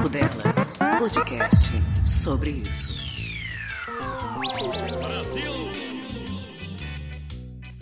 Papo Delas, podcast sobre isso.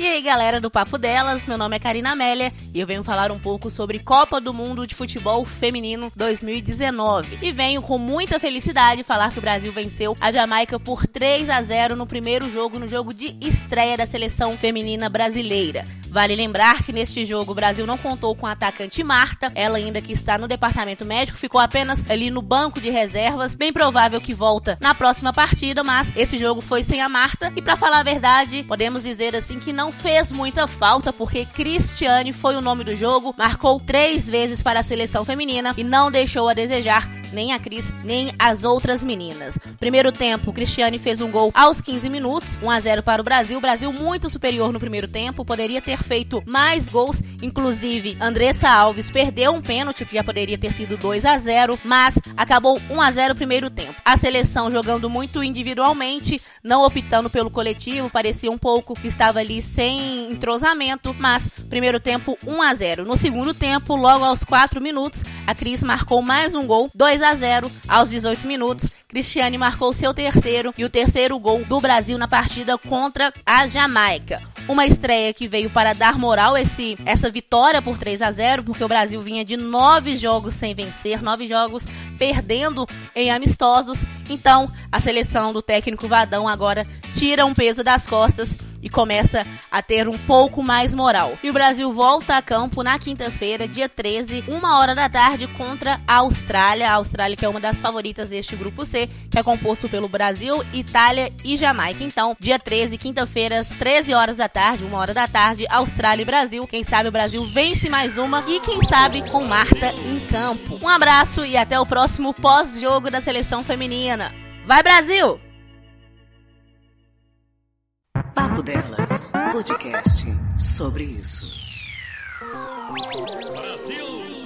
E aí, galera do Papo Delas, meu nome é Karina Amélia e eu venho falar um pouco sobre Copa do Mundo de Futebol Feminino 2019. E venho com muita felicidade falar que o Brasil venceu a Jamaica por 3 a 0 no primeiro jogo, no jogo de estreia da seleção feminina brasileira. Vale lembrar que neste jogo o Brasil não contou com a atacante Marta, ela ainda que está no departamento médico, ficou apenas ali no banco de reservas, bem provável que volta na próxima partida, mas esse jogo foi sem a Marta e para falar a verdade, podemos dizer assim que não fez muita falta porque Cristiane foi o nome do jogo, marcou três vezes para a seleção feminina e não deixou a desejar nem a Cris, nem as outras meninas. Primeiro tempo, Cristiane fez um gol aos 15 minutos, 1 a 0 para o Brasil. Brasil muito superior no primeiro tempo, poderia ter feito mais gols, inclusive Andressa Alves perdeu um pênalti que já poderia ter sido 2 a 0, mas acabou 1 a 0 o primeiro tempo. A seleção jogando muito individualmente, não optando pelo coletivo, parecia um pouco que estava ali sem entrosamento, mas primeiro tempo 1 a 0. No segundo tempo, logo aos 4 minutos, a Cris marcou mais um gol, 2 a 0 aos 18 minutos. Cristiane marcou seu terceiro e o terceiro gol do Brasil na partida contra a Jamaica. Uma estreia que veio para dar moral esse essa vitória por 3 a 0, porque o Brasil vinha de nove jogos sem vencer, nove jogos perdendo em amistosos. Então, a seleção do técnico Vadão agora tira um peso das costas e começa a ter um pouco mais moral. E o Brasil volta a campo na quinta-feira, dia 13, uma hora da tarde, contra a Austrália. A Austrália que é uma das favoritas deste grupo C, que é composto pelo Brasil, Itália e Jamaica. Então, dia 13, quinta-feira, às 13 horas da tarde, uma hora da tarde, Austrália e Brasil. Quem sabe o Brasil vence mais uma e quem sabe com Marta em campo. Um abraço e até o próximo pós-jogo da seleção feminina. Vai Brasil! Papo Delas, podcast sobre isso. Brasil!